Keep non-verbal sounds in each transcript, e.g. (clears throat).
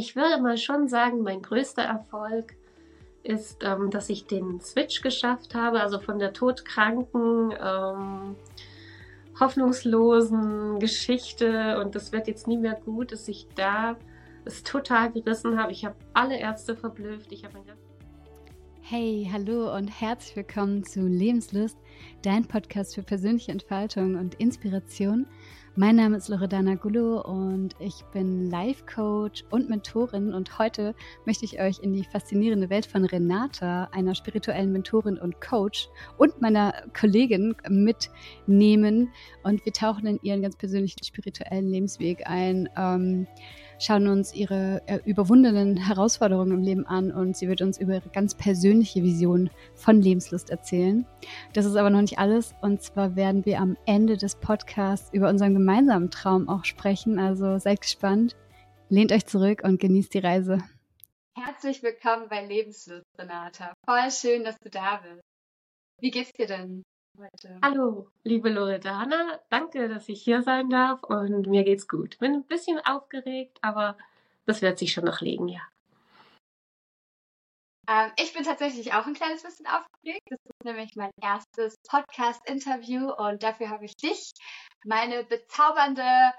ich würde mal schon sagen, mein größter Erfolg ist, ähm, dass ich den Switch geschafft habe, also von der todkranken, ähm, hoffnungslosen Geschichte und das wird jetzt nie mehr gut, dass ich da es total gerissen habe. Ich habe alle Ärzte verblüfft. Ich habe ein Hey, hallo und herzlich willkommen zu Lebenslust, dein Podcast für persönliche Entfaltung und Inspiration. Mein Name ist Loredana Gullo und ich bin Life Coach und Mentorin und heute möchte ich euch in die faszinierende Welt von Renata, einer spirituellen Mentorin und Coach und meiner Kollegin mitnehmen und wir tauchen in ihren ganz persönlichen spirituellen Lebensweg ein. Ähm, schauen uns ihre äh, überwundenen Herausforderungen im Leben an und sie wird uns über ihre ganz persönliche Vision von Lebenslust erzählen. Das ist aber noch nicht alles und zwar werden wir am Ende des Podcasts über unseren gemeinsamen Traum auch sprechen. Also seid gespannt, lehnt euch zurück und genießt die Reise. Herzlich willkommen bei Lebenslust, Renata. Voll schön, dass du da bist. Wie geht's dir denn? Heute. Hallo, liebe Loredana. Danke, dass ich hier sein darf und mir geht's gut. Bin ein bisschen aufgeregt, aber das wird sich schon noch legen, ja. Ähm, ich bin tatsächlich auch ein kleines bisschen aufgeregt. Das ist nämlich mein erstes Podcast-Interview und dafür habe ich dich, meine bezaubernde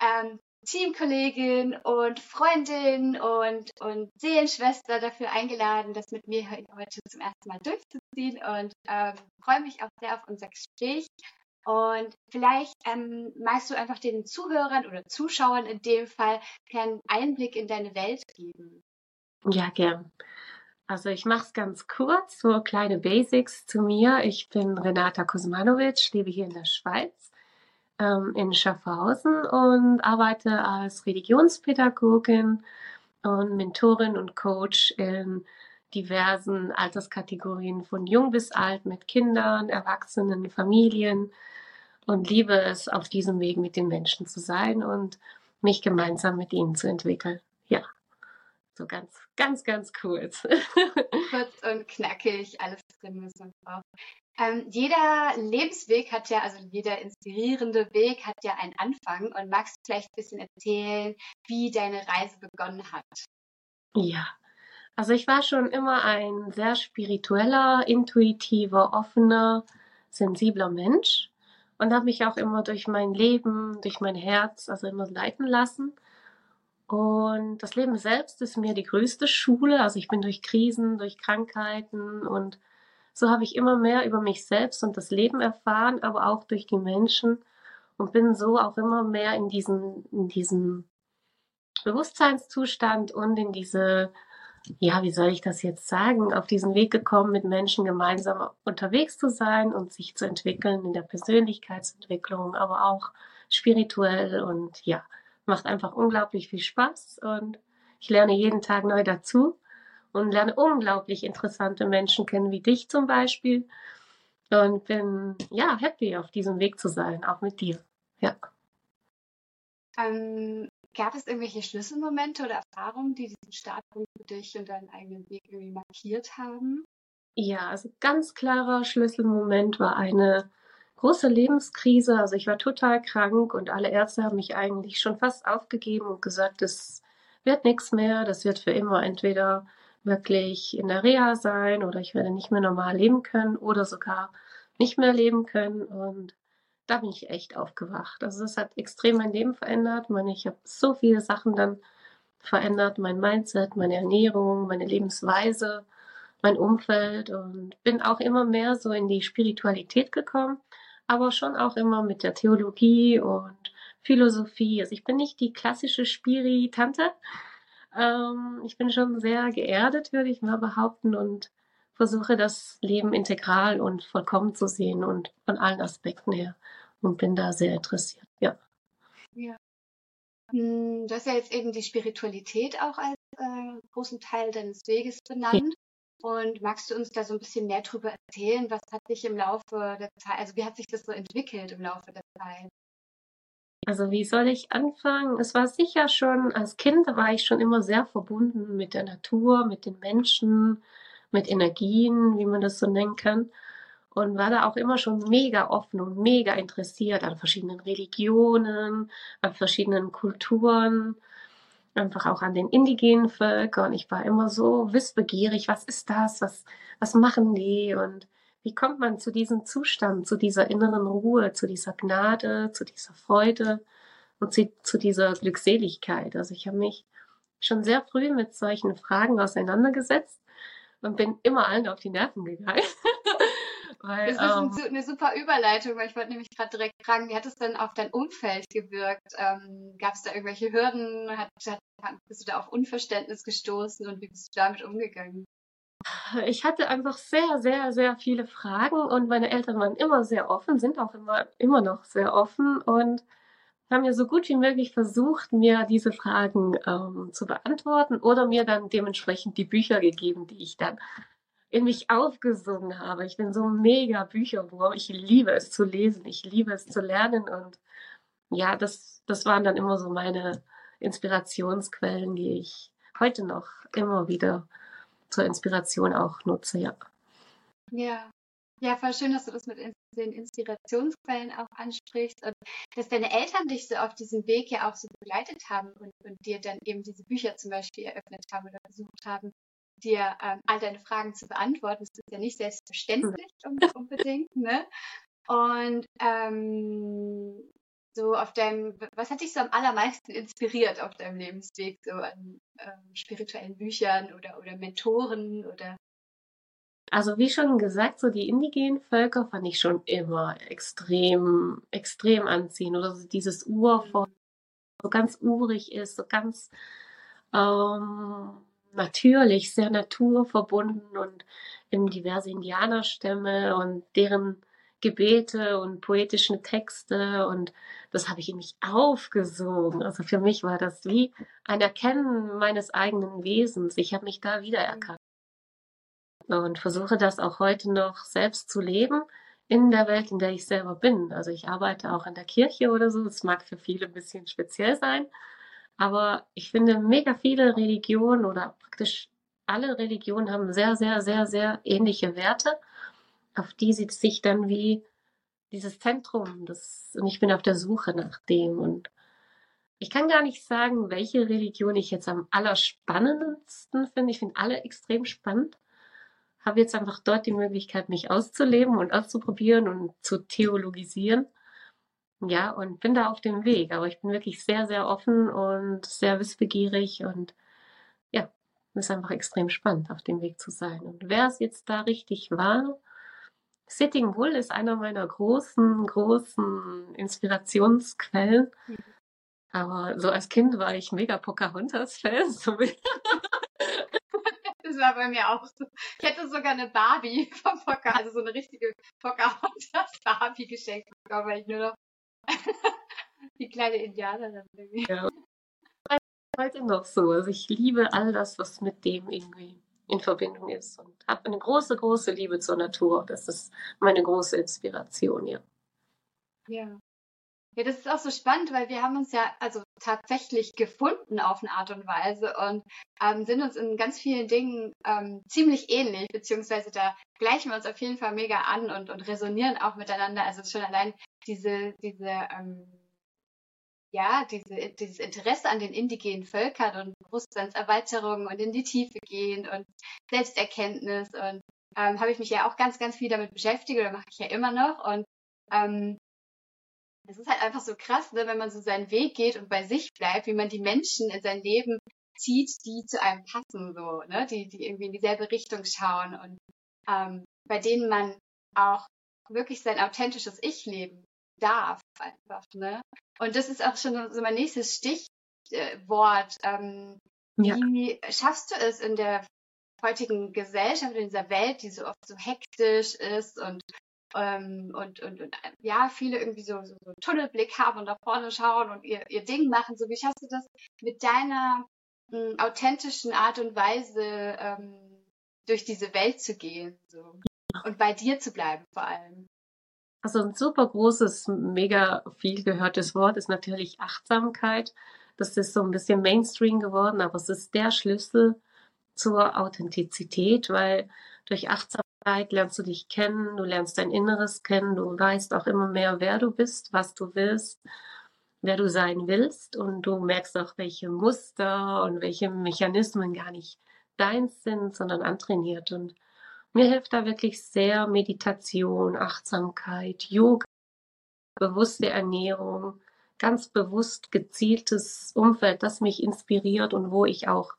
ähm, Teamkollegin und Freundin und, und Seelenschwester dafür eingeladen, das mit mir heute zum ersten Mal durchzuziehen und ähm, freue mich auch sehr auf unser Gespräch. Und vielleicht ähm, magst du einfach den Zuhörern oder Zuschauern in dem Fall einen Einblick in deine Welt geben. Ja, gern. Also ich mache es ganz kurz, so kleine Basics zu mir. Ich bin Renata Kosmanovic, lebe hier in der Schweiz ähm, in Schaffhausen und arbeite als Religionspädagogin und Mentorin und Coach in diversen Alterskategorien von jung bis alt mit Kindern, Erwachsenen, Familien und liebe es, auf diesem Weg mit den Menschen zu sein und mich gemeinsam mit ihnen zu entwickeln. Ja, so ganz, ganz, ganz kurz. (laughs) Kurz und knackig, alles man braucht. Ähm, jeder Lebensweg hat ja, also jeder inspirierende Weg hat ja einen Anfang und magst du vielleicht ein bisschen erzählen, wie deine Reise begonnen hat? Ja, also ich war schon immer ein sehr spiritueller, intuitiver, offener, sensibler Mensch und habe mich auch immer durch mein Leben, durch mein Herz, also immer leiten lassen. Und das Leben selbst ist mir die größte Schule. Also ich bin durch Krisen, durch Krankheiten und so habe ich immer mehr über mich selbst und das Leben erfahren, aber auch durch die Menschen und bin so auch immer mehr in diesen, in diesem Bewusstseinszustand und in diese, ja, wie soll ich das jetzt sagen, auf diesen Weg gekommen, mit Menschen gemeinsam unterwegs zu sein und sich zu entwickeln in der Persönlichkeitsentwicklung, aber auch spirituell und ja, macht einfach unglaublich viel Spaß und ich lerne jeden Tag neu dazu und lerne unglaublich interessante Menschen kennen, wie dich zum Beispiel. Und bin ja happy, auf diesem Weg zu sein, auch mit dir. Ja. Ähm, gab es irgendwelche Schlüsselmomente oder Erfahrungen, die diesen Startpunkt für dich und deinen eigenen Weg irgendwie markiert haben? Ja, also ganz klarer Schlüsselmoment war eine große Lebenskrise. Also ich war total krank und alle Ärzte haben mich eigentlich schon fast aufgegeben und gesagt, das wird nichts mehr, das wird für immer entweder wirklich in der Reha sein oder ich werde nicht mehr normal leben können oder sogar nicht mehr leben können. Und da bin ich echt aufgewacht. Also es hat extrem mein Leben verändert. Ich, meine, ich habe so viele Sachen dann verändert, mein Mindset, meine Ernährung, meine Lebensweise, mein Umfeld und bin auch immer mehr so in die Spiritualität gekommen, aber schon auch immer mit der Theologie und Philosophie. Also ich bin nicht die klassische Spiri-Tante, ähm, ich bin schon sehr geerdet, würde ich mal behaupten, und versuche das Leben integral und vollkommen zu sehen und von allen Aspekten her und bin da sehr interessiert. Ja. Ja. Hm, du hast ja jetzt eben die Spiritualität auch als äh, großen Teil deines Weges benannt. Ja. Und magst du uns da so ein bisschen mehr drüber erzählen? Was hat sich im Laufe der Zeit, also wie hat sich das so entwickelt im Laufe der Zeit? Also wie soll ich anfangen? Es war sicher schon, als Kind war ich schon immer sehr verbunden mit der Natur, mit den Menschen, mit Energien, wie man das so nennen kann. Und war da auch immer schon mega offen und mega interessiert an verschiedenen Religionen, an verschiedenen Kulturen. einfach auch an den indigenen Völkern. Ich war immer so wissbegierig, was ist das, was, was machen die und wie kommt man zu diesem Zustand, zu dieser inneren Ruhe, zu dieser Gnade, zu dieser Freude und zu, zu dieser Glückseligkeit. Also ich habe mich schon sehr früh mit solchen Fragen auseinandergesetzt und bin immer allen auf die Nerven gegangen. (laughs) Weil, das ist ähm, eine super Überleitung, weil ich wollte nämlich gerade direkt fragen, wie hat es denn auf dein Umfeld gewirkt? Ähm, Gab es da irgendwelche Hürden? Hat, hat, bist du da auf Unverständnis gestoßen und wie bist du damit umgegangen? Ich hatte einfach sehr, sehr, sehr viele Fragen und meine Eltern waren immer sehr offen, sind auch immer, immer noch sehr offen und haben ja so gut wie möglich versucht, mir diese Fragen ähm, zu beantworten oder mir dann dementsprechend die Bücher gegeben, die ich dann in mich aufgesungen habe. Ich bin so mega Bücherwurm. Ich liebe es zu lesen. Ich liebe es zu lernen. Und ja, das, das waren dann immer so meine Inspirationsquellen, die ich heute noch immer wieder zur Inspiration auch nutze, ja. Ja. Ja, voll schön, dass du das mit den Inspirationsquellen auch ansprichst und dass deine Eltern dich so auf diesem Weg ja auch so begleitet haben und, und dir dann eben diese Bücher zum Beispiel eröffnet haben oder versucht haben, dir ähm, all deine Fragen zu beantworten. Das ist ja nicht selbstverständlich unbedingt. Ne? Und ähm, so auf deinem, was hat dich so am allermeisten inspiriert auf deinem Lebensweg, so an ähm, spirituellen Büchern oder, oder Mentoren oder also wie schon gesagt, so die indigenen Völker fand ich schon immer extrem, extrem anziehend. Oder so dieses Urvolk, mhm. so ganz urig ist, so ganz ähm, natürlich, sehr naturverbunden und eben diverse Indianerstämme und deren Gebete und poetische Texte und das habe ich in mich aufgesogen. Also für mich war das wie ein Erkennen meines eigenen Wesens. Ich habe mich da wiedererkannt und versuche das auch heute noch selbst zu leben in der Welt, in der ich selber bin. Also ich arbeite auch in der Kirche oder so. Das mag für viele ein bisschen speziell sein, aber ich finde, mega viele Religionen oder praktisch alle Religionen haben sehr, sehr, sehr, sehr ähnliche Werte, auf die sie sich dann wie dieses Zentrum, das, und ich bin auf der Suche nach dem. Und ich kann gar nicht sagen, welche Religion ich jetzt am allerspannendsten finde. Ich finde alle extrem spannend. Habe jetzt einfach dort die Möglichkeit, mich auszuleben und auszuprobieren und zu theologisieren. Ja, und bin da auf dem Weg. Aber ich bin wirklich sehr, sehr offen und sehr wissbegierig und ja, ist einfach extrem spannend, auf dem Weg zu sein. Und wer es jetzt da richtig war, Sitting Bull ist einer meiner großen, großen Inspirationsquellen. Mhm. Aber so als Kind war ich mega Pocahontas-Fan. (laughs) Das war bei mir auch so. Ich hätte sogar eine Barbie (laughs) vom Pocahontas, also so eine richtige Pocahontas-Barbie geschenkt bekommen, weil ich nur noch (laughs) Die kleine Indianerin. Ja. Heute noch so. Also ich liebe all das, was mit dem irgendwie in Verbindung ist und habe eine große, große Liebe zur Natur. Das ist meine große Inspiration, ja. Ja. Ja, das ist auch so spannend, weil wir haben uns ja also tatsächlich gefunden auf eine Art und Weise und ähm, sind uns in ganz vielen Dingen ähm, ziemlich ähnlich, beziehungsweise da gleichen wir uns auf jeden Fall mega an und, und resonieren auch miteinander. Also schon allein diese, diese, ähm, ja, diese, dieses Interesse an den indigenen Völkern und Bewusstseinserweiterung und in die Tiefe gehen und Selbsterkenntnis und ähm, habe ich mich ja auch ganz, ganz viel damit beschäftigt oder mache ich ja immer noch und ähm, es ist halt einfach so krass, ne, wenn man so seinen Weg geht und bei sich bleibt, wie man die Menschen in sein Leben zieht, die zu einem passen, so, ne, die, die irgendwie in dieselbe Richtung schauen und ähm, bei denen man auch wirklich sein authentisches Ich leben darf einfach, ne? Und das ist auch schon so mein nächstes Stichwort. Ähm, ja. Wie schaffst du es in der heutigen Gesellschaft, in dieser Welt, die so oft so hektisch ist und ähm, und, und, und ja, viele irgendwie so, so, so Tunnelblick haben und nach vorne schauen und ihr, ihr Ding machen. So, wie schaffst du das mit deiner m, hm, authentischen Art und Weise ähm, durch diese Welt zu gehen so? und bei dir zu bleiben vor allem? Also ein super großes, mega viel gehörtes Wort ist natürlich Achtsamkeit. Das ist so ein bisschen Mainstream geworden, aber es ist der Schlüssel zur Authentizität, weil durch Achtsamkeit lernst du dich kennen, du lernst dein Inneres kennen, du weißt auch immer mehr, wer du bist, was du willst. wer du sein willst und du merkst auch, welche Muster und welche Mechanismen gar nicht deins sind, sondern antrainiert. Und mir hilft da wirklich sehr Meditation, Achtsamkeit, Yoga, bewusste Ernährung, ganz bewusst gezieltes Umfeld, das mich inspiriert und wo ich auch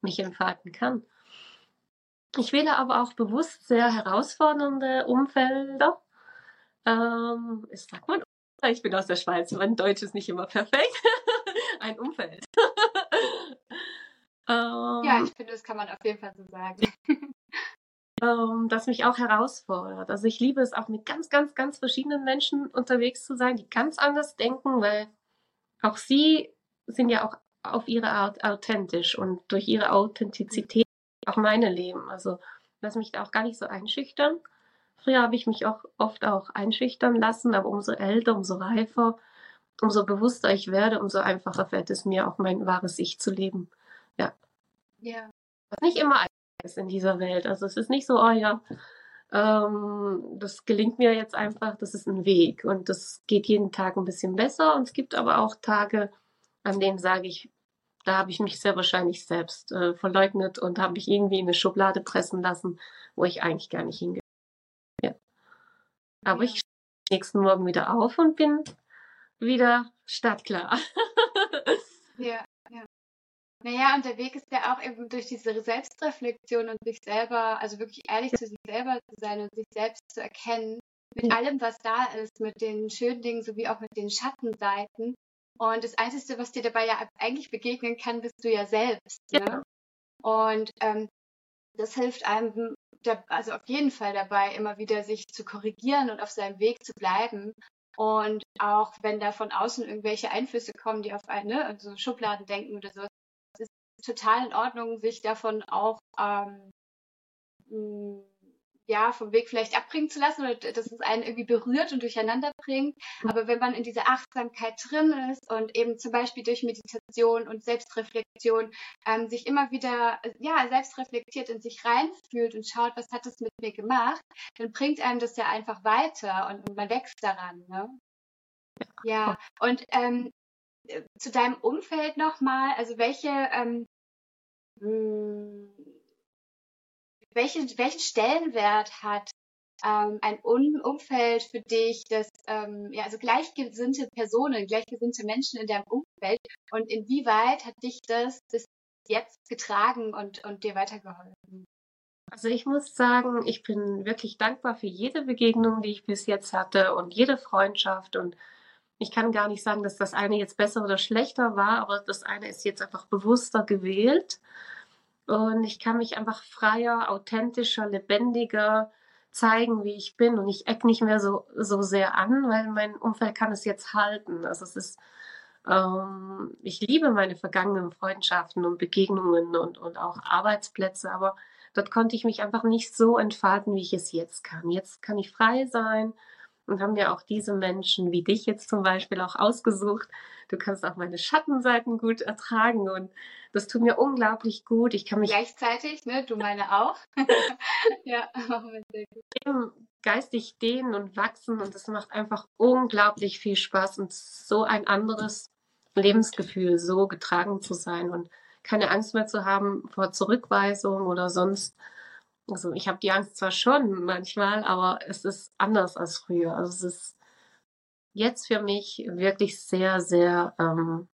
mich entfalten kann. Ich wähle aber auch bewusst sehr herausfordernde Umfelder. Ähm, ich sag mal, ich bin aus der Schweiz, mein Deutsch ist nicht immer perfekt. (laughs) Ein Umfeld. ähm, ja, ich finde, das kann man auf jeden Fall so sagen. Ähm, das mich auch herausfordert. Also ich liebe es auch mit ganz, ganz, ganz verschiedenen Menschen unterwegs zu sein, die ganz anders denken, weil auch sie sind ja auch auf ihre Art authentisch und durch ihre Authentizität auch meine Leben. Also lass mich da auch gar nicht so einschüchtern. Früher habe ich mich auch oft auch einschüchtern lassen, aber umso älter, umso reifer, umso bewusster ich werde, umso einfacher fällt es mir auch mein wahres Ich zu leben. Ja. Ja. Was nicht immer ist in dieser Welt. Also es ist nicht so, oh ja, ähm, das gelingt mir jetzt einfach, das ist ein Weg und das geht jeden Tag ein bisschen besser. Und es gibt aber auch Tage, an denen sage ich, da habe ich mich sehr wahrscheinlich selbst äh, verleugnet und habe mich irgendwie in eine Schublade pressen lassen, wo ich eigentlich gar nicht hingehöre. Ja. Aber ich stehe nächsten Morgen wieder auf und bin wieder startklar. ja, ja. Naja, und der Weg ist ja auch eben durch diese Selbstreflexion und sich selber, also wirklich ehrlich zu sich selber zu sein und sich selbst zu erkennen, mit allem, was da ist, mit den schönen Dingen sowie auch mit den Schattenseiten. Und das Einzige, was dir dabei ja eigentlich begegnen kann, bist du ja selbst. Ja. Ne? Und ähm, das hilft einem, also auf jeden Fall dabei, immer wieder sich zu korrigieren und auf seinem Weg zu bleiben. Und auch wenn da von außen irgendwelche Einflüsse kommen, die auf eine, ne, also Schubladen denken oder so, total in Ordnung, sich davon auch ähm, ja, vom Weg vielleicht abbringen zu lassen oder dass es einen irgendwie berührt und durcheinander bringt. Mhm. Aber wenn man in dieser Achtsamkeit drin ist und eben zum Beispiel durch Meditation und Selbstreflexion ähm, sich immer wieder, ja, selbst reflektiert in sich reinfühlt und schaut, was hat es mit mir gemacht, dann bringt einem das ja einfach weiter und, und man wächst daran, ne? Ja, und ähm, äh, zu deinem Umfeld nochmal, also welche, ähm, hm, welche, welchen Stellenwert hat ähm, ein um Umfeld für dich, das ähm, ja also gleichgesinnte Personen, gleichgesinnte Menschen in deinem Umfeld und inwieweit hat dich das bis jetzt getragen und, und dir weitergeholfen? Also ich muss sagen, ich bin wirklich dankbar für jede Begegnung, die ich bis jetzt hatte und jede Freundschaft und ich kann gar nicht sagen, dass das eine jetzt besser oder schlechter war, aber das eine ist jetzt einfach bewusster gewählt. Und ich kann mich einfach freier, authentischer, lebendiger zeigen, wie ich bin. Und ich eck nicht mehr so, so sehr an, weil mein Umfeld kann es jetzt halten. Also es ist, ähm, ich liebe meine vergangenen Freundschaften und Begegnungen und, und auch Arbeitsplätze, aber dort konnte ich mich einfach nicht so entfalten, wie ich es jetzt kann. Jetzt kann ich frei sein und haben ja auch diese Menschen wie dich jetzt zum Beispiel auch ausgesucht. Du kannst auch meine Schattenseiten gut ertragen und das tut mir unglaublich gut. Ich kann mich gleichzeitig, ne? Du meine auch. (laughs) ja, wir. Geistig dehnen und wachsen und das macht einfach unglaublich viel Spaß und so ein anderes Lebensgefühl, so getragen zu sein und keine Angst mehr zu haben vor Zurückweisung oder sonst also ich habe die Angst zwar schon manchmal, aber es ist anders als früher. Also es ist jetzt für mich wirklich sehr, sehr ähm,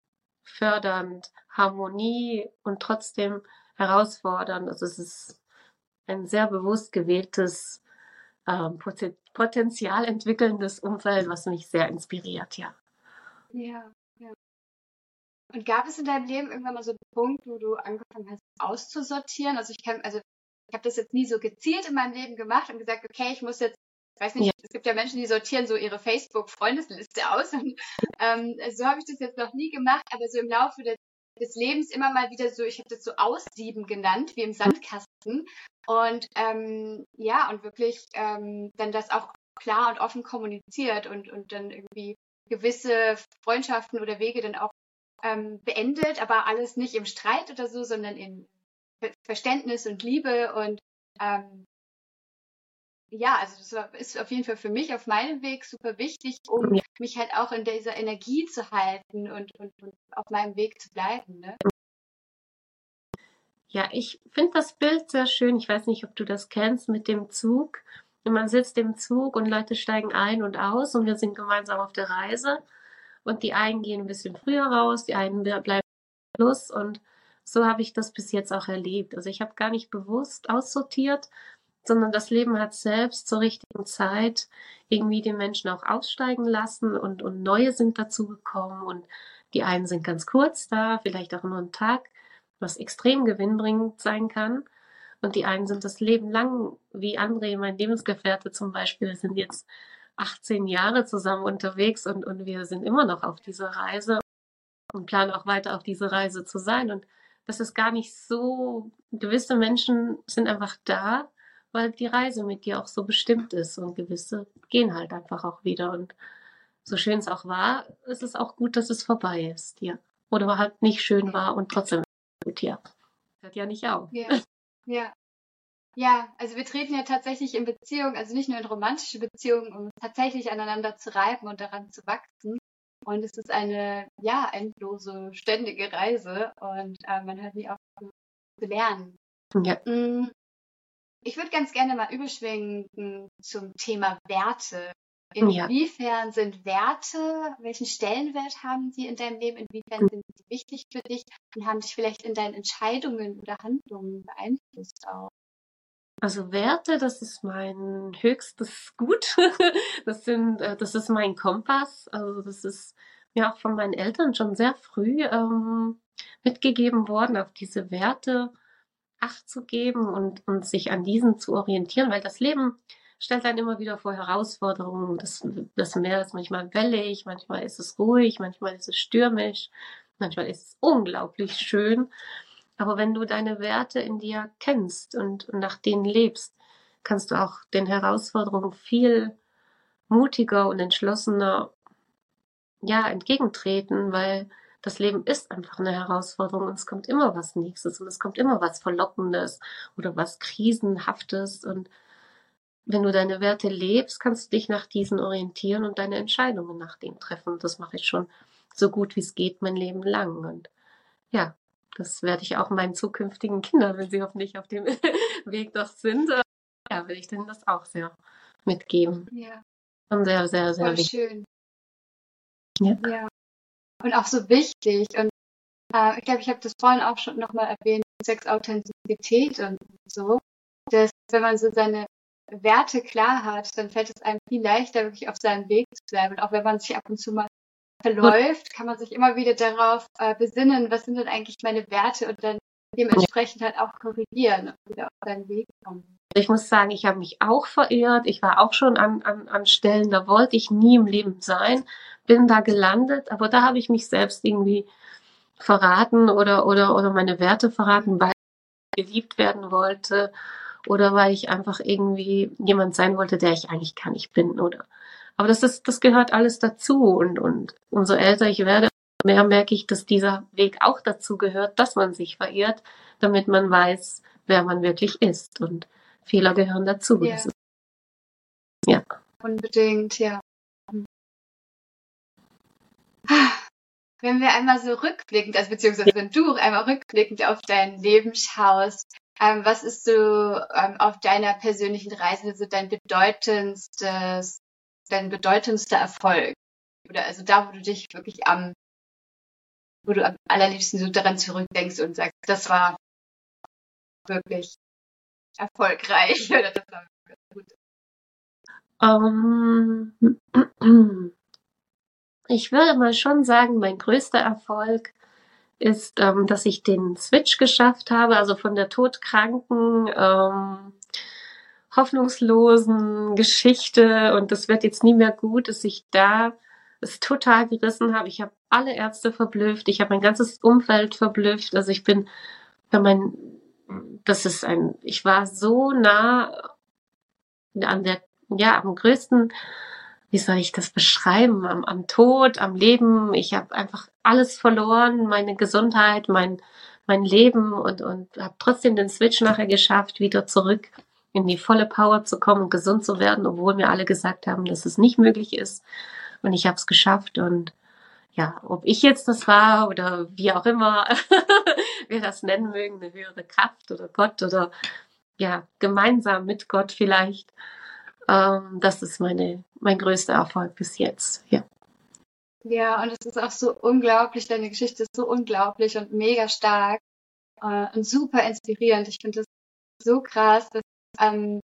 fördernd, Harmonie und trotzdem herausfordernd. Also es ist ein sehr bewusst gewähltes, ähm, potenzial entwickelndes Umfeld, was mich sehr inspiriert, ja. Ja, ja. Und gab es in deinem Leben irgendwann mal so einen Punkt, wo du angefangen hast auszusortieren? Also ich kann, also ich habe das jetzt nie so gezielt in meinem Leben gemacht und gesagt, okay, ich muss jetzt, ich weiß nicht, ja. es gibt ja Menschen, die sortieren so ihre Facebook-Freundesliste aus. Und, ähm, so habe ich das jetzt noch nie gemacht, aber so im Laufe des, des Lebens immer mal wieder so, ich habe das so Aussieben genannt, wie im Sandkasten. Und ähm, ja, und wirklich ähm, dann das auch klar und offen kommuniziert und, und dann irgendwie gewisse Freundschaften oder Wege dann auch ähm, beendet, aber alles nicht im Streit oder so, sondern in Verständnis und Liebe und ähm, ja, also das ist auf jeden Fall für mich auf meinem Weg super wichtig, um ja. mich halt auch in dieser Energie zu halten und, und, und auf meinem Weg zu bleiben. Ne? Ja, ich finde das Bild sehr schön. Ich weiß nicht, ob du das kennst mit dem Zug. Und man sitzt im Zug und Leute steigen ein und aus und wir sind gemeinsam auf der Reise. Und die einen gehen ein bisschen früher raus, die einen bleiben plus. Und so habe ich das bis jetzt auch erlebt. Also ich habe gar nicht bewusst aussortiert, sondern das Leben hat selbst zur richtigen Zeit irgendwie den Menschen auch aussteigen lassen und, und neue sind dazu gekommen und die einen sind ganz kurz da, vielleicht auch nur einen Tag, was extrem gewinnbringend sein kann. Und die einen sind das Leben lang, wie André, mein Lebensgefährte zum Beispiel, sind jetzt 18 Jahre zusammen unterwegs und, und wir sind immer noch auf dieser Reise und planen auch weiter auf diese Reise zu sein. Und das ist gar nicht so, gewisse Menschen sind einfach da, weil die Reise mit dir auch so bestimmt ist und gewisse gehen halt einfach auch wieder. Und so schön es auch war, ist es auch gut, dass es vorbei ist, ja. Oder halt nicht schön war und trotzdem gut, ja. Hört ja nicht auf. Ja. ja. Ja, also wir treten ja tatsächlich in Beziehungen, also nicht nur in romantische Beziehungen, um tatsächlich aneinander zu reiben und daran zu wachsen. Und es ist eine, ja, endlose, ständige Reise und äh, man hört nie auf zu lernen. Ja. Mm, ich würde ganz gerne mal überschwenken zum Thema Werte. Inwiefern ja. sind Werte, welchen Stellenwert haben sie in deinem Leben, inwiefern sind sie wichtig für dich und haben dich vielleicht in deinen Entscheidungen oder Handlungen beeinflusst auch? Also Werte, das ist mein höchstes Gut. (laughs) Das sind, äh, das ist mein Kompass. Also das ist mir auch von meinen Eltern schon sehr früh ähm, mitgegeben worden, auf diese Werte Acht zu geben und, und sich an diesen zu orientieren, weil das Leben stellt dann immer wieder vor Herausforderungen. Das, das Meer ist manchmal wellig, manchmal ist es ruhig, manchmal ist es stürmisch, manchmal ist es unglaublich schön. Aber wenn du deine Werte in dir kennst und, und nach denen lebst, kannst du auch den Herausforderungen viel mutiger und entschlossener ja, entgegentreten, weil das Leben ist einfach eine Herausforderung und es kommt immer was Nächstes und es kommt immer was Verlockendes oder was Krisenhaftes und wenn du deine Werte lebst, kannst du dich nach diesen orientieren und deine Entscheidungen nach denen treffen. Das mache ich schon so gut wie es geht mein Leben lang und ja, das werde ich auch meinen zukünftigen Kindern, wenn sie hoffentlich auf dem (laughs) Weg doch sind, äh, ja, will ich denen das auch sehr mitgeben. Ja. Und sehr, sehr, sehr Voll wichtig. schön. Ja. ja und auch so wichtig. Und äh, ich glaube, ich habe das vorhin auch schon nochmal erwähnt, Sexauthentizität und so, dass wenn man so seine Werte klar hat, dann fällt es einem viel leichter, wirklich auf seinem Weg zu bleiben. Und auch wenn man sich ab und zu mal verläuft, kann man sich immer wieder darauf äh, besinnen, was sind denn eigentlich meine Werte und dann dementsprechend halt auch korrigieren und wieder auf seinen Weg kommen. Ich muss sagen, ich habe mich auch verirrt. Ich war auch schon an, an, an Stellen, da wollte ich nie im Leben sein, bin da gelandet, aber da habe ich mich selbst irgendwie verraten oder, oder, oder meine Werte verraten, weil ich geliebt werden wollte oder weil ich einfach irgendwie jemand sein wollte, der ich eigentlich gar nicht bin, oder. Aber das ist, das gehört alles dazu und, und umso älter ich werde, mehr merke ich, dass dieser Weg auch dazu gehört, dass man sich verirrt, damit man weiß, wer man wirklich ist und Fehler gehören dazu. Ja. Ist, ja. Unbedingt, ja. Wenn wir einmal so rückblickend, also beziehungsweise wenn du einmal rückblickend auf dein Leben schaust, ähm, was ist so ähm, auf deiner persönlichen Reise so dein bedeutendstes, dein bedeutendster Erfolg? Oder also da, wo du dich wirklich am, wo du am allerliebsten so daran zurückdenkst und sagst, das war wirklich erfolgreich (laughs) oder das war gut? Um, (clears throat) ich würde mal schon sagen, mein größter Erfolg ist, ähm, dass ich den Switch geschafft habe, also von der todkranken, ähm, hoffnungslosen Geschichte und das wird jetzt nie mehr gut, dass ich da es total gerissen habe. Ich habe alle Ärzte verblüfft, ich habe mein ganzes Umfeld verblüfft. Also ich bin, wenn mein das ist ein, ich war so nah an der, ja, am größten, wie soll ich das beschreiben, am, am Tod, am Leben. Ich habe einfach alles verloren, meine Gesundheit, mein, mein Leben und, und habe trotzdem den Switch nachher geschafft, wieder zurück in die volle Power zu kommen und gesund zu werden, obwohl mir alle gesagt haben, dass es nicht möglich ist. Und ich habe es geschafft und ja, ob ich jetzt das war oder wie auch immer (laughs) wir das nennen mögen, eine höhere Kraft oder Gott oder ja, gemeinsam mit Gott vielleicht. Ähm, das ist meine, mein größter Erfolg bis jetzt, ja. Ja, und es ist auch so unglaublich, deine Geschichte ist so unglaublich und mega stark äh, und super inspirierend. Ich finde das so krass, dass ähm,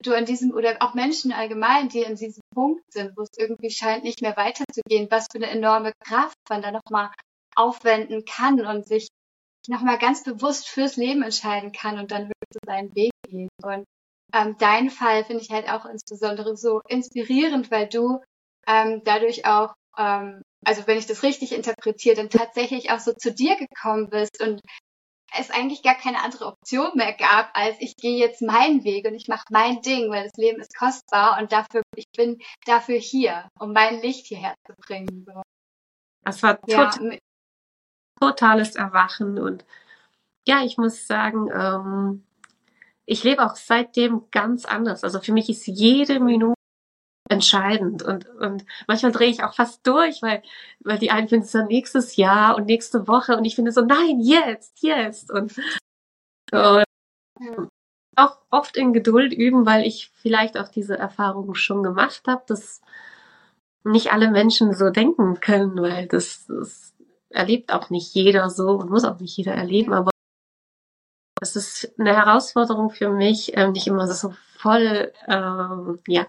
du an diesem oder auch Menschen allgemein, die an diesem Punkt sind, wo es irgendwie scheint, nicht mehr weiterzugehen, was für eine enorme Kraft man da nochmal aufwenden kann und sich nochmal ganz bewusst fürs Leben entscheiden kann und dann wirklich seinen Weg geht. Und ähm, dein Fall finde ich halt auch insbesondere so inspirierend, weil du ähm, dadurch auch, ähm, also wenn ich das richtig interpretiere, dann tatsächlich auch so zu dir gekommen bist und es eigentlich gar keine andere Option mehr gab, als ich gehe jetzt meinen Weg und ich mache mein Ding, weil das Leben ist kostbar und dafür, ich bin dafür hier, um mein Licht hierher zu bringen. So. Das war total, ja. totales Erwachen und ja, ich muss sagen, ähm, ich lebe auch seitdem ganz anders. Also für mich ist jede Minute entscheidend. Und, und manchmal drehe ich auch fast durch, weil, weil die einen finden es dann nächstes Jahr und nächste Woche und ich finde so, nein, jetzt, jetzt. Und, und auch oft in Geduld üben, weil ich vielleicht auch diese Erfahrungen schon gemacht habe, dass nicht alle Menschen so denken können, weil das, das erlebt auch nicht jeder so und muss auch nicht jeder erleben, aber es ist eine Herausforderung für mich, ähm, nicht immer so voll, ähm, ja,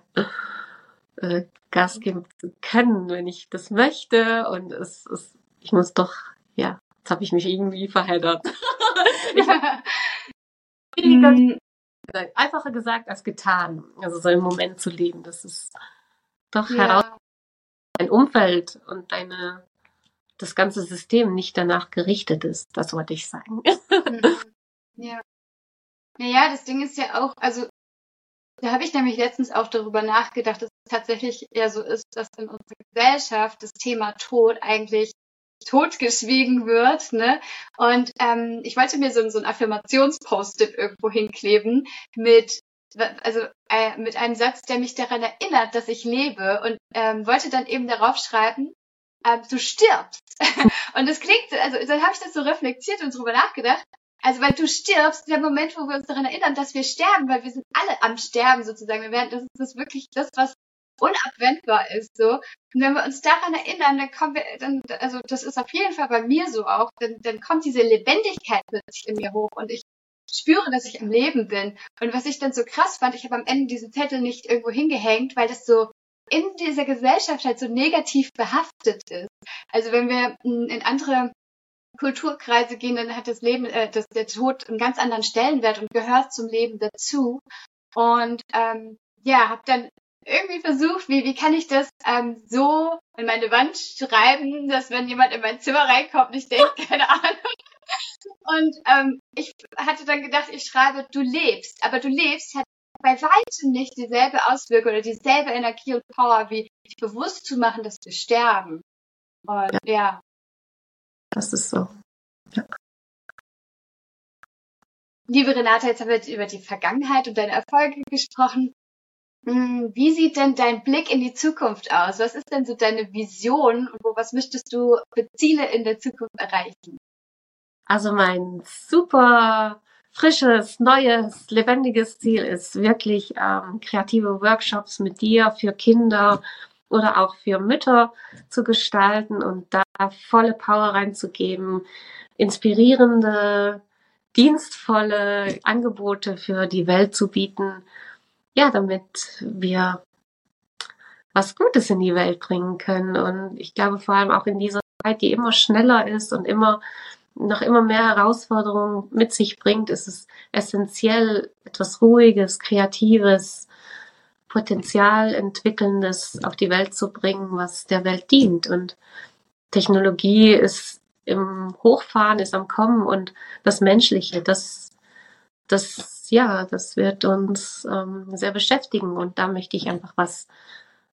äh, Gas geben zu können, wenn ich das möchte. Und es ist, ich muss doch, ja, jetzt habe ich mich irgendwie verheddert. (laughs) (laughs) mm. einfacher gesagt als getan. Also so im Moment zu leben, das ist doch ja. heraus dein Umfeld und deine das ganze System nicht danach gerichtet ist. Das wollte ich sagen. (laughs) Mhm. ja. Naja, das Ding ist ja auch, also da habe ich nämlich letztens auch darüber nachgedacht, dass es tatsächlich eher so ist, dass in unserer Gesellschaft das Thema Tod eigentlich totgeschwiegen wird. Ne? Und ähm, ich wollte mir so, so ein Affirmationspost-it irgendwo hinkleben mit also äh, mit einem Satz, der mich daran erinnert, dass ich lebe und ähm, wollte dann eben darauf schreiben, ähm, du stirbst. (laughs) und das klingt, also dann habe ich das so reflektiert und drüber nachgedacht also weil du stirbst, der Moment, wo wir uns daran erinnern, dass wir sterben, weil wir sind alle am Sterben sozusagen. Wir werden, das ist wirklich das, was unabwendbar ist so. Und wenn wir uns daran erinnern, dann kommen wir, dann, also das ist auf jeden Fall bei mir so auch, dann, dann kommt diese Lebendigkeit plötzlich in mir hoch und ich spüre, dass ich am Leben bin. Und was ich dann so krass fand, ich habe am Ende diesen Zettel nicht irgendwo hingehängt, weil das so in dieser Gesellschaft halt so negativ behaftet ist. Also wenn wir in andere Kulturkreise gehen, dann hat das Leben, äh, das, der Tod einen ganz anderen Stellenwert und gehört zum Leben dazu. Und ähm, ja, habe dann irgendwie versucht, wie, wie kann ich das ähm, so in meine Wand schreiben, dass wenn jemand in mein Zimmer reinkommt, nicht denkt, (laughs) keine Ahnung. Und ähm, ich hatte dann gedacht, ich schreibe, du lebst, aber du lebst hat bei weitem nicht dieselbe Auswirkung oder dieselbe Energie und Power, wie dich bewusst zu machen, dass wir sterben. Und ja, ja das ist so. Ja. Liebe Renate, jetzt haben wir jetzt über die Vergangenheit und deine Erfolge gesprochen. Hm, wie sieht denn dein Blick in die Zukunft aus? Was ist denn so deine Vision und was möchtest du für Ziele in der Zukunft erreichen? Also mein super frisches, neues, lebendiges Ziel ist wirklich ähm, kreative Workshops mit dir für Kinder oder auch für Mütter zu gestalten und da volle Power reinzugeben, inspirierende, dienstvolle Angebote für die Welt zu bieten, ja, damit wir was Gutes in die Welt bringen können. Und ich glaube vor allem auch in dieser Zeit, die immer schneller ist und immer noch immer mehr Herausforderungen mit sich bringt, ist es essentiell, etwas Ruhiges, Kreatives, Potenzial entwickelndes auf die Welt zu bringen, was der Welt dient. Und Technologie ist im Hochfahren, ist am Kommen und das Menschliche, das, das, ja, das wird uns ähm, sehr beschäftigen und da möchte ich einfach was,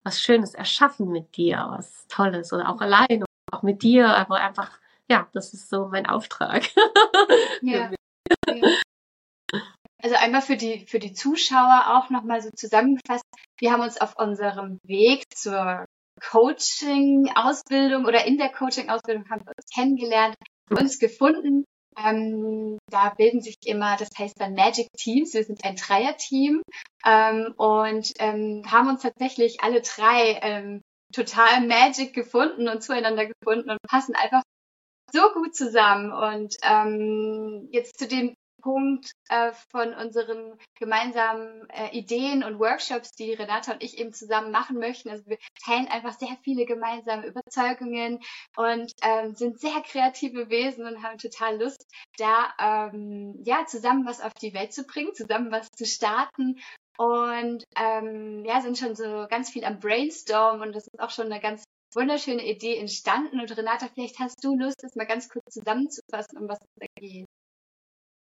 was Schönes erschaffen mit dir, was Tolles oder auch allein, auch mit dir, aber einfach, ja, das ist so mein Auftrag. (laughs) Ja. ja. Also einmal für die, für die Zuschauer auch nochmal so zusammengefasst. Wir haben uns auf unserem Weg zur Coaching-Ausbildung oder in der Coaching-Ausbildung haben wir uns kennengelernt, uns gefunden. Ähm, da bilden sich immer, das heißt dann Magic Teams. Wir sind ein Dreier-Team ähm, und ähm, haben uns tatsächlich alle drei ähm, total Magic gefunden und zueinander gefunden und passen einfach so gut zusammen. Und ähm, jetzt zu dem Punkt äh, von unseren gemeinsamen äh, Ideen und Workshops, die Renata und ich eben zusammen machen möchten. Also wir teilen einfach sehr viele gemeinsame Überzeugungen und ähm, sind sehr kreative Wesen und haben total Lust, da ähm, ja zusammen was auf die Welt zu bringen, zusammen was zu starten und ähm, ja, sind schon so ganz viel am Brainstorm und das ist auch schon eine ganz wunderschöne Idee entstanden. Und Renata, vielleicht hast du Lust, das mal ganz kurz zusammenzufassen, um was es da geht.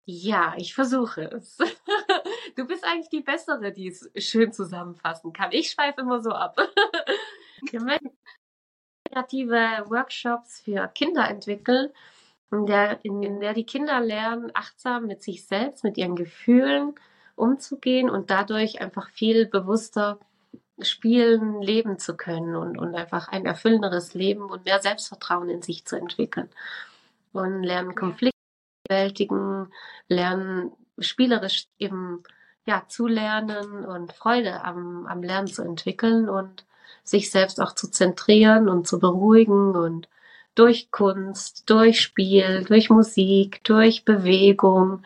Ja, ich versuche es. (laughs) Du bist eigentlich die Bessere, die es schön zusammenfassen kann. Ich schweife immer so ab. (laughs) Wir möchten kreative Workshops für Kinder entwickeln, in der, in der die Kinder lernen, achtsam mit sich selbst, mit ihren Gefühlen umzugehen und dadurch einfach viel bewusster spielen, leben zu können und, und einfach ein erfüllenderes Leben und mehr Selbstvertrauen in sich zu entwickeln. Und lernen Konflikte bewältigen, lernen spielerisch eben ja, zu lernen und Freude am, am Lernen zu entwickeln und sich selbst auch zu zentrieren und zu beruhigen und durch Kunst, durch Spiel, durch Musik, durch Bewegung.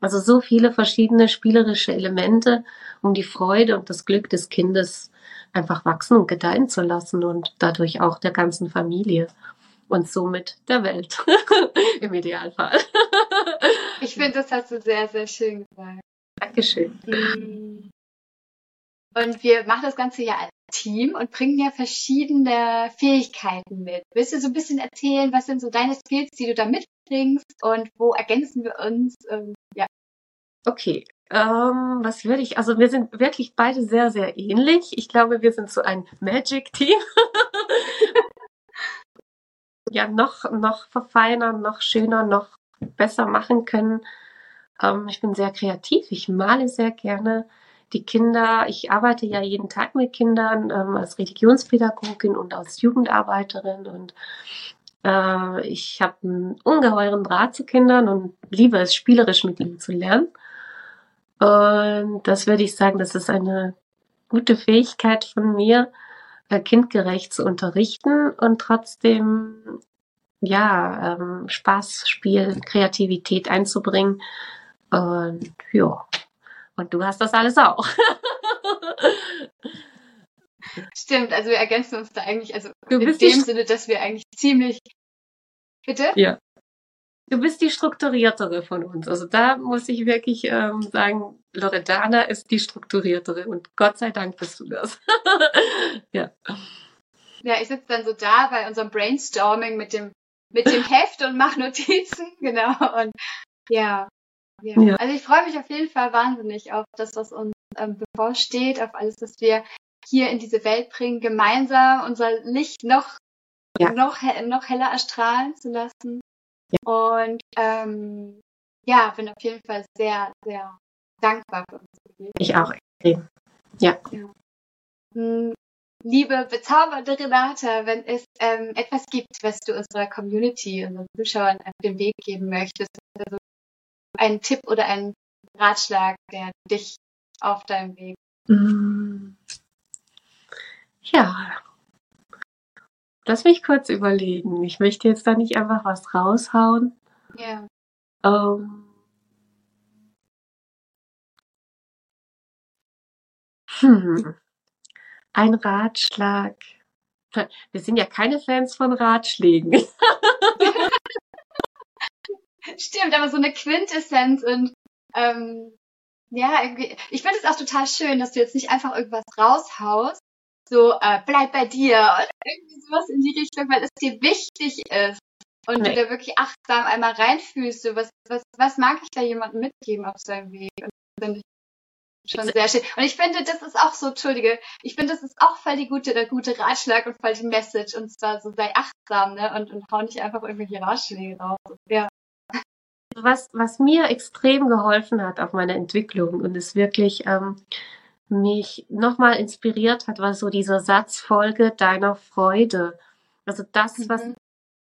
Also so viele verschiedene spielerische Elemente, um die Freude und das Glück des Kindes einfach wachsen und gedeihen zu lassen und dadurch auch der ganzen Familie und somit der Welt (laughs) im Idealfall. Ich finde, das hast du sehr, sehr schön gesagt. Dankeschön. Mm. Und wir machen das Ganze ja als Team und bringen ja verschiedene Fähigkeiten mit. Willst du so ein bisschen erzählen, was sind so deine Skills, die du da mitbringst und wo ergänzen wir uns? Ähm, ja. Okay, ähm, was würde ich, also wir sind wirklich beide sehr, sehr ähnlich. Ich glaube, wir sind so ein Magic-Team. (laughs) ja, noch, noch verfeinern, noch schöner, noch besser machen können. Ähm, ich bin sehr kreativ. Ich male sehr gerne. Die Kinder, ich arbeite ja jeden Tag mit Kindern ähm, als Religionspädagogin und als Jugendarbeiterin und äh, ich habe einen ungeheuren Draht zu Kindern und liebe es, spielerisch mit ihnen zu lernen. Und das würde ich sagen, das ist eine gute Fähigkeit von mir, äh, kindgerecht zu unterrichten und trotzdem ja ähm, Spaß, Spiel, Kreativität einzubringen. Und ja, und du hast das alles auch. (laughs) Stimmt, also wir ergänzen uns da eigentlich, also du in dem Sinne, dass wir eigentlich ziemlich. Bitte? Ja du bist die strukturiertere von uns. Also da muss ich wirklich ähm, sagen, Loredana ist die strukturiertere und Gott sei Dank bist du das. (laughs) ja. Ja, ich sitze dann so da bei unserem Brainstorming mit dem mit dem Heft und mache Notizen, (laughs) genau. Und ja, ja. ja. Also ich freue mich auf jeden Fall wahnsinnig auf das, was uns ähm, bevorsteht, auf alles, was wir hier in diese Welt bringen, gemeinsam unser Licht noch ja. noch, noch heller erstrahlen zu lassen. Und ähm, ja, bin auf jeden Fall sehr, sehr dankbar für uns. Ich auch. Ja. ja. Liebe bezaubernde Renata, wenn es ähm, etwas gibt, was du unserer Community, unseren Zuschauern auf den Weg geben möchtest, also einen Tipp oder einen Ratschlag, der dich auf deinem Weg. Hm. Ja, Lass mich kurz überlegen. Ich möchte jetzt da nicht einfach was raushauen. Ja. Ähm, hm. Ein Ratschlag. Wir sind ja keine Fans von Ratschlägen. (laughs) Stimmt, aber so eine Quintessenz und ähm, ja, irgendwie, ich finde es auch total schön, dass du jetzt nicht einfach irgendwas raushaust, so äh, bleib bei dir oder irgendwie sowas in die Richtung, weil es dir wichtig ist und nee. du da wirklich achtsam einmal reinfühlst, so was, was, was mag ich da jemandem mitgeben auf seinem Weg? Und ich schon sehr schön. Und ich finde, das ist auch so, Entschuldige, ich finde, das ist auch voll die gute, der gute Ratschlag und voll die Message. Und zwar so sei achtsam, ne? Und, und hau nicht einfach irgendwelche Ratschläge raus. Ja. was, was mir extrem geholfen hat auf meiner Entwicklung und es wirklich ähm, mich nochmal inspiriert hat, war so dieser Satz, Folge deiner Freude. Also das, was mhm.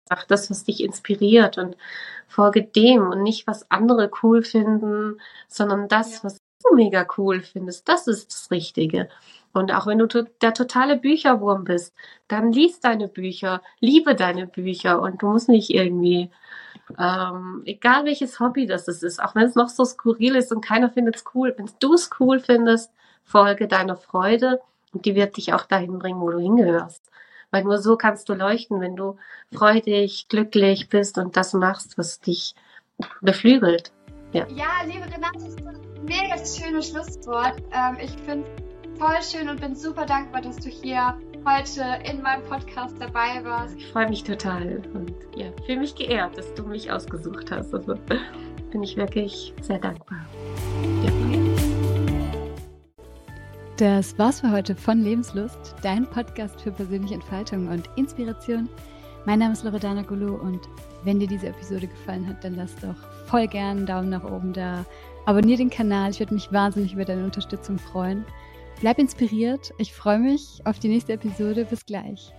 sagt, das, was dich inspiriert und folge dem und nicht, was andere cool finden, sondern das, ja. was mega cool findest, das ist das Richtige. Und auch wenn du der totale Bücherwurm bist, dann liest deine Bücher, liebe deine Bücher und du musst nicht irgendwie, ähm, egal welches Hobby das ist, auch wenn es noch so skurril ist und keiner findet es cool, wenn du es cool findest, folge deiner Freude und die wird dich auch dahin bringen, wo du hingehörst. Weil nur so kannst du leuchten, wenn du freudig, glücklich bist und das machst, was dich beflügelt. Ja, ja liebe Renate, das ist ein mega schönes Schlusswort. Ähm, ich finde es voll schön und bin super dankbar, dass du hier heute in meinem Podcast dabei warst. Ich freue mich total und ja, fühle mich geehrt, dass du mich ausgesucht hast. Also bin ich wirklich sehr dankbar. Ja. Das war's für heute von Lebenslust, dein Podcast für persönliche Entfaltung und Inspiration. Mein Name ist Loredana Gulu und wenn dir diese Episode gefallen hat, dann lass doch voll gern einen Daumen nach oben da. Abonnier den Kanal, ich würde mich wahnsinnig über deine Unterstützung freuen. Bleib inspiriert, ich freue mich auf die nächste Episode. Bis gleich.